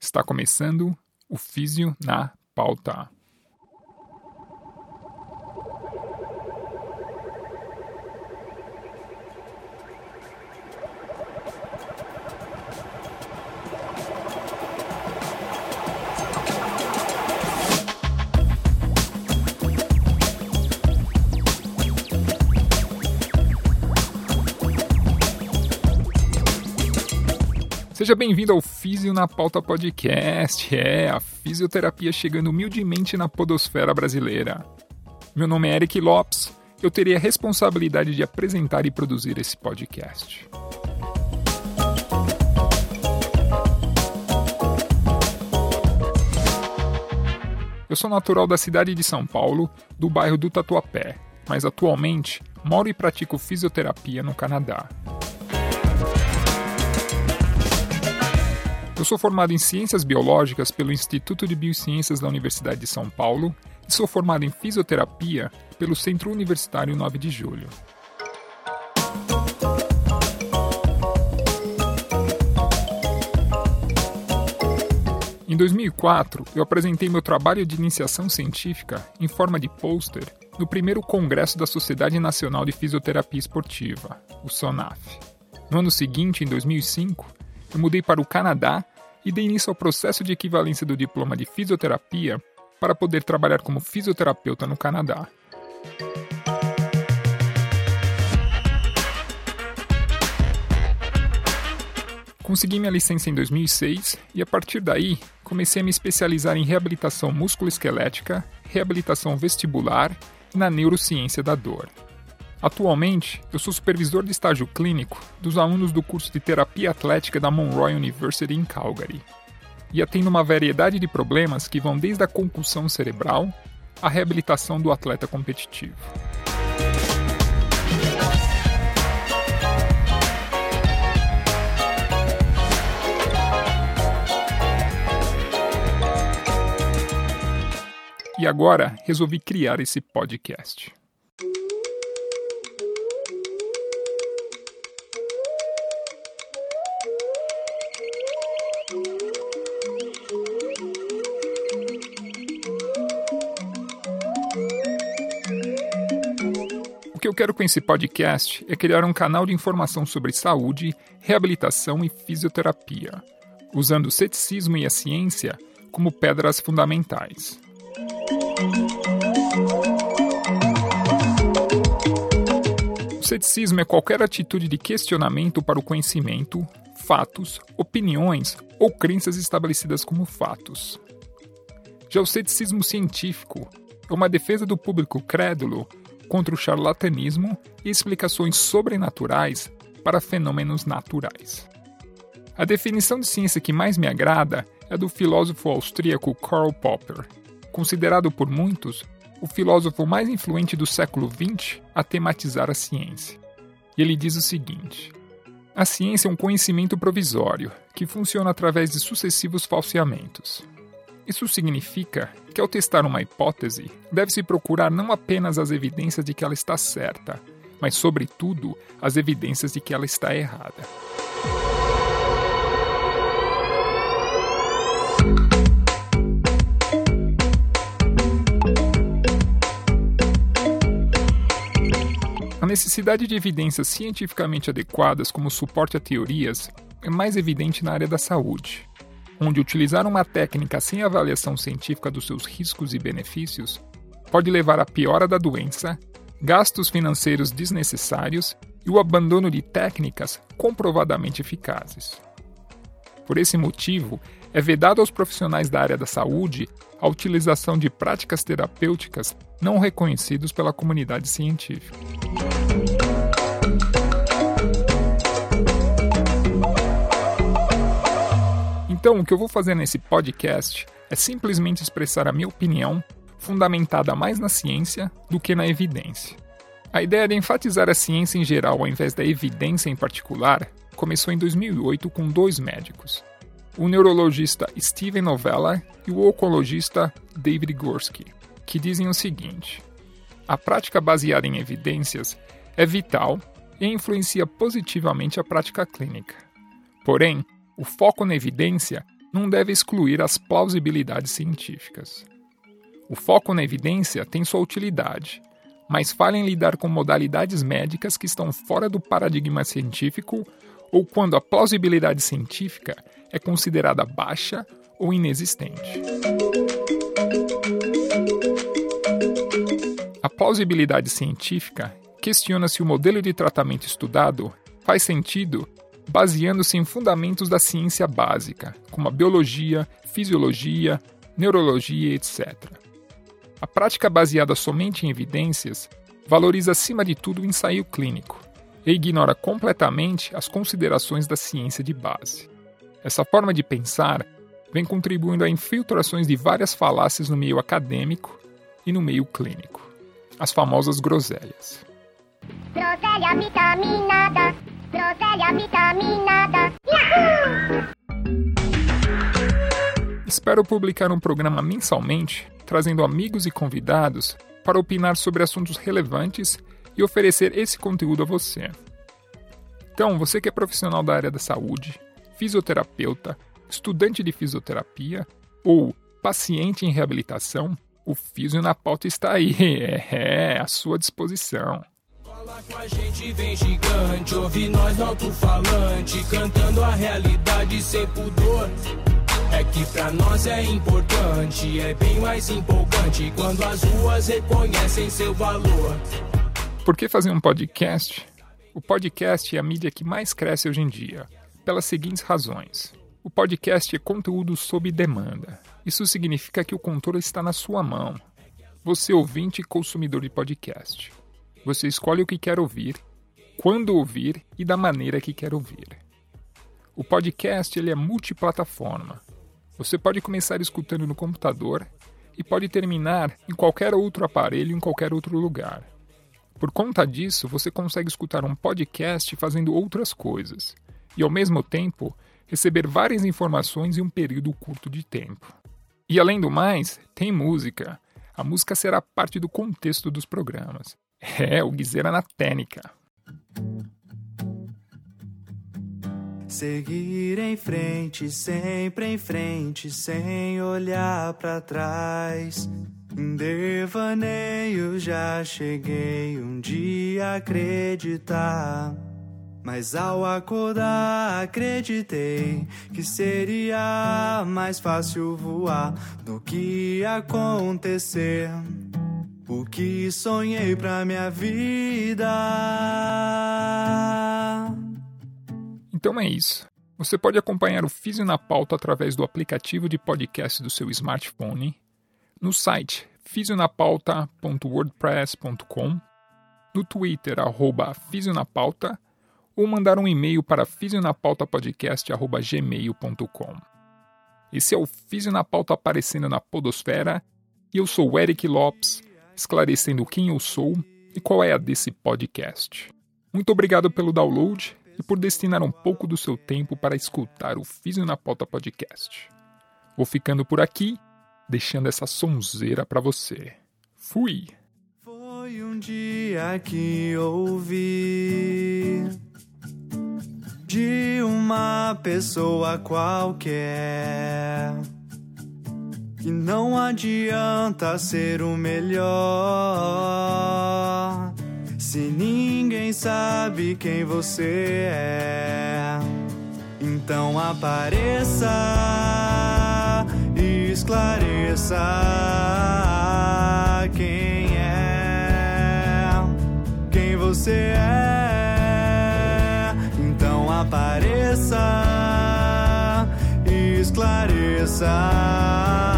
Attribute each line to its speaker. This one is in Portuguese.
Speaker 1: Está começando o Físio na Pauta. Seja bem-vindo ao Físio na Pauta Podcast. É, a fisioterapia chegando humildemente na podosfera brasileira. Meu nome é Eric Lopes. Eu terei a responsabilidade de apresentar e produzir esse podcast. Eu sou natural da cidade de São Paulo, do bairro do Tatuapé, mas atualmente moro e pratico fisioterapia no Canadá. Eu sou formado em Ciências Biológicas pelo Instituto de Biociências da Universidade de São Paulo e sou formado em Fisioterapia pelo Centro Universitário 9 de Julho. Em 2004, eu apresentei meu trabalho de iniciação científica em forma de pôster no primeiro Congresso da Sociedade Nacional de Fisioterapia Esportiva, o SONAF. No ano seguinte, em 2005, eu mudei para o Canadá e dei início ao processo de equivalência do diploma de fisioterapia para poder trabalhar como fisioterapeuta no Canadá. Consegui minha licença em 2006 e a partir daí comecei a me especializar em reabilitação musculoesquelética, reabilitação vestibular e na neurociência da dor. Atualmente, eu sou supervisor de estágio clínico dos alunos do curso de terapia atlética da Monroe University em Calgary. E atendo uma variedade de problemas que vão desde a concussão cerebral à reabilitação do atleta competitivo. E agora resolvi criar esse podcast. Que eu quero com esse podcast é criar um canal de informação sobre saúde, reabilitação e fisioterapia, usando o ceticismo e a ciência como pedras fundamentais. O ceticismo é qualquer atitude de questionamento para o conhecimento, fatos, opiniões ou crenças estabelecidas como fatos. Já o ceticismo científico é uma defesa do público crédulo contra o charlatanismo e explicações sobrenaturais para fenômenos naturais. A definição de ciência que mais me agrada é do filósofo austríaco Karl Popper, considerado por muitos o filósofo mais influente do século XX a tematizar a ciência. E ele diz o seguinte: A ciência é um conhecimento provisório que funciona através de sucessivos falseamentos. Isso significa que, ao testar uma hipótese, deve-se procurar não apenas as evidências de que ela está certa, mas, sobretudo, as evidências de que ela está errada. A necessidade de evidências cientificamente adequadas como suporte a teorias é mais evidente na área da saúde, onde utilizar uma técnica sem avaliação científica dos seus riscos e benefícios pode levar à piora da doença, gastos financeiros desnecessários e o abandono de técnicas comprovadamente eficazes. Por esse motivo, é vedado aos profissionais da área da saúde a utilização de práticas terapêuticas não reconhecidas pela comunidade científica. Então, o que eu vou fazer nesse podcast é simplesmente expressar a minha opinião, fundamentada mais na ciência do que na evidência. A ideia de enfatizar a ciência em geral ao invés da evidência em particular começou em 2008 com dois médicos, o neurologista Steven Novella e o oncologista David Gorski, que dizem o seguinte: a prática baseada em evidências é vital e influencia positivamente a prática clínica. Porém, o foco na evidência não deve excluir as plausibilidades científicas. O foco na evidência tem sua utilidade, mas falha em lidar com modalidades médicas que estão fora do paradigma científico ou quando a plausibilidade científica é considerada baixa ou inexistente. A plausibilidade científica questiona se o modelo de tratamento estudado faz sentido baseando-se em fundamentos da ciência básica, como a biologia, fisiologia, neurologia, etc. A prática baseada somente em evidências valoriza acima de tudo o ensaio clínico e ignora completamente as considerações da ciência de base. Essa forma de pensar vem contribuindo a infiltrações de várias falácias no meio acadêmico e no meio clínico. As famosas groselhas. Groselha vitaminada, groselha vitaminada. Espero publicar um programa mensalmente, trazendo amigos e convidados para opinar sobre assuntos relevantes e oferecer esse conteúdo a você. Então, você que é profissional da área da saúde, fisioterapeuta, estudante de fisioterapia ou paciente em reabilitação, o Físio na Pauta está aí, é, à sua disposição. Com a gente, vem gigante, ouve nós no alto-falante, cantando a realidade sem pudor. É que pra nós é importante, é bem mais empolgante quando as ruas reconhecem seu valor. Por que fazer um podcast? O podcast é a mídia que mais cresce hoje em dia, pelas seguintes razões. O podcast é conteúdo sob demanda. Isso significa que o controle está na sua mão. Você, ouvinte e consumidor de podcast. Você escolhe o que quer ouvir, quando ouvir e da maneira que quer ouvir. O podcast ele é multiplataforma. Você pode começar escutando no computador e pode terminar em qualquer outro aparelho em qualquer outro lugar. Por conta disso, você consegue escutar um podcast fazendo outras coisas e, ao mesmo tempo, receber várias informações em um período curto de tempo. E além do mais, tem música. A música será parte do contexto dos programas. É, o Guizeira na técnica.
Speaker 2: Seguir em frente, sempre em frente, sem olhar para trás. Em devaneio já cheguei um dia a acreditar. Mas ao acordar, acreditei que seria mais fácil voar do que acontecer. O que sonhei pra minha vida.
Speaker 1: Então é isso. Você pode acompanhar o Físio na Pauta através do aplicativo de podcast do seu smartphone no site fisionapauta.wordpress.com, no Twitter, arroba fisionapauta, ou mandar um e-mail para fisionapautapodcast.gmail.com. Esse é o Físio na Pauta aparecendo na podosfera e eu sou o Eric Lopes, esclarecendo quem eu sou e qual é a desse podcast. Muito obrigado pelo download e por destinar um pouco do seu tempo para escutar o Físio na Pauta Podcast. Vou ficando por aqui deixando essa sonzeira para você. Fui!
Speaker 2: Foi um dia que ouvi de uma pessoa qualquer. Que não adianta ser o melhor se ninguém sabe quem você é. Então apareça esclareça quem é, quem você é. Então apareça, esclareça.